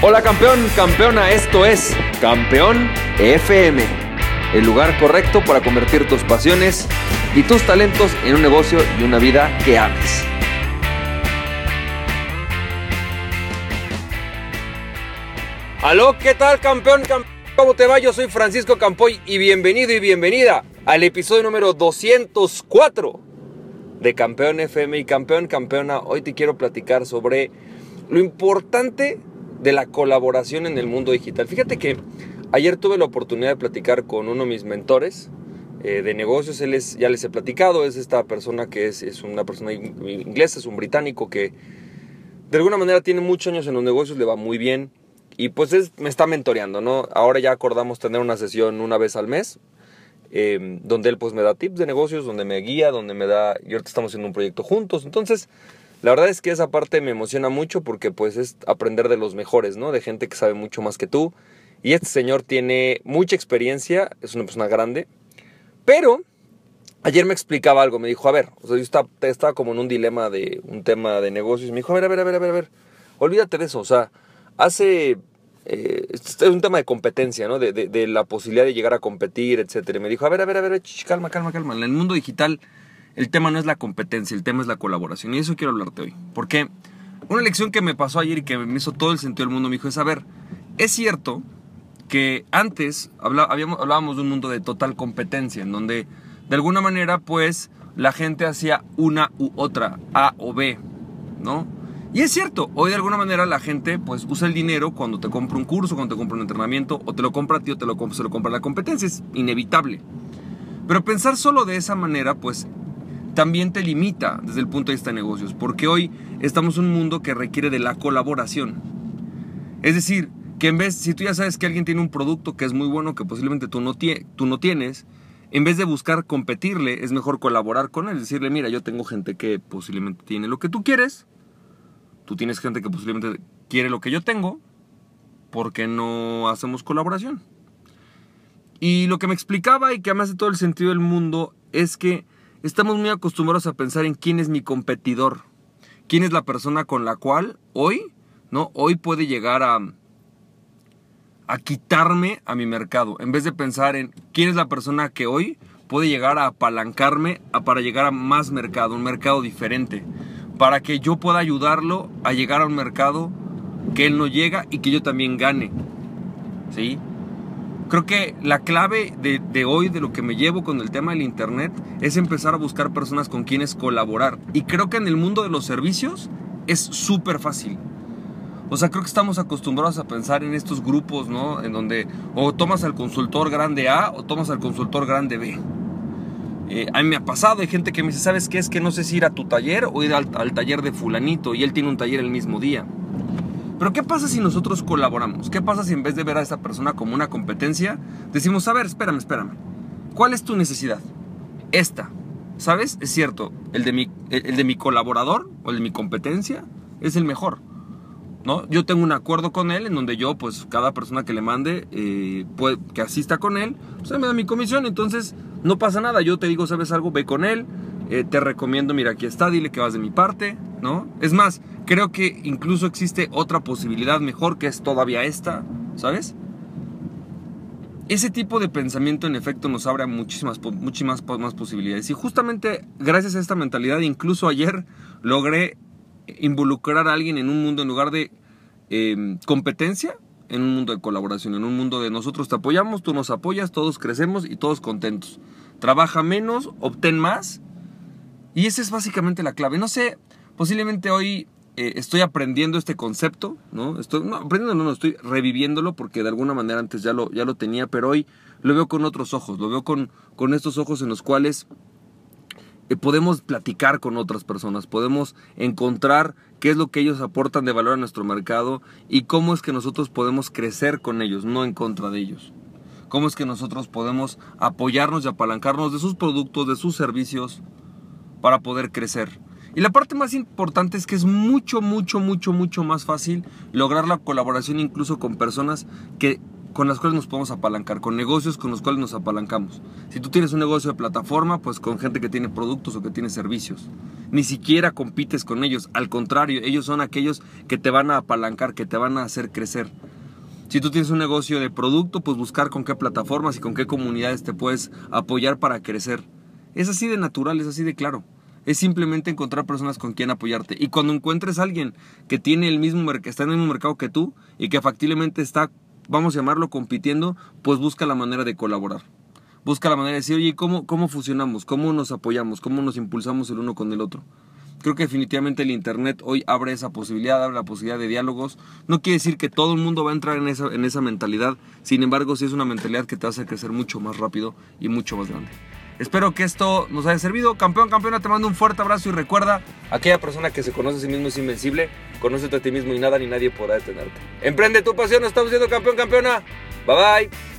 Hola campeón, campeona, esto es Campeón FM, el lugar correcto para convertir tus pasiones y tus talentos en un negocio y una vida que ames. Aló, ¿qué tal campeón? ¿Cómo te va? Yo soy Francisco Campoy y bienvenido y bienvenida al episodio número 204 de Campeón FM y Campeón Campeona. Hoy te quiero platicar sobre lo importante de la colaboración en el mundo digital. Fíjate que ayer tuve la oportunidad de platicar con uno de mis mentores eh, de negocios. Él es, ya les he platicado, es esta persona que es, es una persona inglesa, es un británico que de alguna manera tiene muchos años en los negocios, le va muy bien. Y pues me está mentoreando, ¿no? Ahora ya acordamos tener una sesión una vez al mes, em, donde él pues me da tips de negocios, donde me guía, donde me da... Y ahorita estamos haciendo un proyecto juntos. Entonces, la verdad es que esa parte me emociona mucho porque pues es aprender de los mejores, ¿no? De gente que sabe mucho más que tú. Y este señor tiene mucha experiencia, es una persona grande. Pero ayer me explicaba algo, me dijo, a ver, o sea, yo estaba, estaba como en un dilema de un tema de negocios. Me dijo, a ver, a ver, a ver, a ver, a ver, olvídate de eso. O sea, hace eh, es un tema de competencia, ¿no? De, la posibilidad de llegar a competir, etc. Y me dijo, a ver, a ver, a ver, calma, calma, calma. En el mundo digital el tema no es la competencia, el tema es la colaboración. Y eso quiero hablarte hoy. Porque una lección que me pasó ayer y que me hizo todo el sentido del mundo me dijo es, a ver, es cierto que antes hablábamos de un mundo de total competencia, en donde de alguna manera pues la gente hacía una u otra, A o B, ¿no? Y es cierto, hoy de alguna manera la gente pues usa el dinero cuando te compra un curso, cuando te compra un entrenamiento, o te lo compra a ti o te lo, se lo compra la competencia, es inevitable. Pero pensar solo de esa manera pues también te limita desde el punto de vista de negocios, porque hoy estamos en un mundo que requiere de la colaboración. Es decir, que en vez, si tú ya sabes que alguien tiene un producto que es muy bueno, que posiblemente tú no, tú no tienes, en vez de buscar competirle, es mejor colaborar con él, decirle, mira, yo tengo gente que posiblemente tiene lo que tú quieres, tú tienes gente que posiblemente quiere lo que yo tengo, ¿por qué no hacemos colaboración? Y lo que me explicaba y que además de todo el sentido del mundo es que estamos muy acostumbrados a pensar en quién es mi competidor, quién es la persona con la cual hoy, ¿no? Hoy puede llegar a, a quitarme a mi mercado, en vez de pensar en quién es la persona que hoy puede llegar a apalancarme a, para llegar a más mercado, un mercado diferente, para que yo pueda ayudarlo a llegar a un mercado que él no llega y que yo también gane. ¿Sí? Creo que la clave de, hoy, de lo que me llevo con el tema del Internet, es empezar a buscar personas con quienes colaborar. Y creo que en el mundo de los servicios es súper fácil. O sea, creo que estamos acostumbrados a pensar en estos grupos, ¿no? En donde o tomas al consultor grande A o tomas al consultor grande B. Eh, a mí me ha pasado, hay gente que me dice, ¿sabes qué? Es que no sé si ir a tu taller o ir al, al taller de fulanito y él tiene un taller el mismo día. Pero ¿qué pasa si nosotros colaboramos? ¿Qué pasa si en vez de ver a esa persona como una competencia, decimos, a ver, espérame, espérame. ¿Cuál es tu necesidad? Esta. ¿Sabes? Es cierto, el de mi, el de mi colaborador o el de mi competencia es el mejor. ¿no? Yo tengo un acuerdo con él en donde yo, pues, cada persona que le mande, eh, que asista con él, pues me da mi comisión. Entonces, no pasa nada. Yo te digo, ¿sabes algo? Ve con él. Eh, te recomiendo, mira, aquí está, dile que vas de mi parte, ¿no? Es más, creo que incluso existe otra posibilidad mejor que es todavía esta, ¿sabes? Ese tipo de pensamiento en efecto nos abre muchísimas, muchísimas más posibilidades. Y justamente gracias a esta mentalidad, incluso ayer logré involucrar a alguien en un mundo en lugar de em, competencia, en un mundo de colaboración, en un mundo de nosotros te apoyamos, tú nos apoyas, todos crecemos y todos contentos. Trabaja menos, obtén más y esa es básicamente la clave. No sé, posiblemente hoy eh, estoy aprendiendo este concepto, ¿no? Estoy, no, aprendiendo no, no, estoy reviviéndolo porque de alguna manera antes ya lo, ya lo tenía, pero hoy lo veo con otros ojos, lo veo con, con estos ojos en los cuales eh, podemos platicar con otras personas, podemos encontrar qué es lo que ellos aportan de valor a nuestro mercado y cómo es que nosotros podemos crecer con ellos, no en contra de ellos. Cómo es que nosotros podemos apoyarnos y apalancarnos de sus productos, de sus servicios, para poder crecer. Y la parte más importante es que es mucho, mucho, mucho, mucho más fácil lograr la colaboración incluso con personas que con las cuales nos podemos apalancar, con negocios con los cuales nos apalancamos. Si tú tienes un negocio de plataforma, pues con gente que tiene productos o que tiene servicios. ni siquiera compites con ellos. Al contrario, ellos son aquellos que te van a apalancar, que te van a hacer crecer. Si tú tienes un negocio de producto, pues buscar con qué plataformas y con qué comunidades te puedes apoyar para crecer. Es así de natural, es así de claro. Es simplemente encontrar personas con quien apoyarte. Y cuando encuentres a alguien que tiene el mismo está en el mismo mercado que tú y que factiblemente está, vamos a llamarlo, compitiendo, pues busca la manera de colaborar. Busca la manera de decir, oye, ¿cómo, cómo funcionamos? ¿Cómo nos apoyamos? ¿Cómo nos impulsamos el uno con el otro? Creo que definitivamente el Internet hoy abre esa posibilidad, abre la posibilidad de diálogos. No quiere decir que todo el mundo va a entrar en esa, en esa mentalidad, sin embargo sí es una mentalidad que te hace crecer mucho más rápido y mucho más grande. Espero que esto nos haya servido. Campeón, campeona, te mando un fuerte abrazo y recuerda, aquella persona que se conoce a sí mismo es invencible, conócete a ti mismo y nada ni nadie podrá detenerte. Emprende tu pasión, estamos siendo campeón, campeona. Bye bye.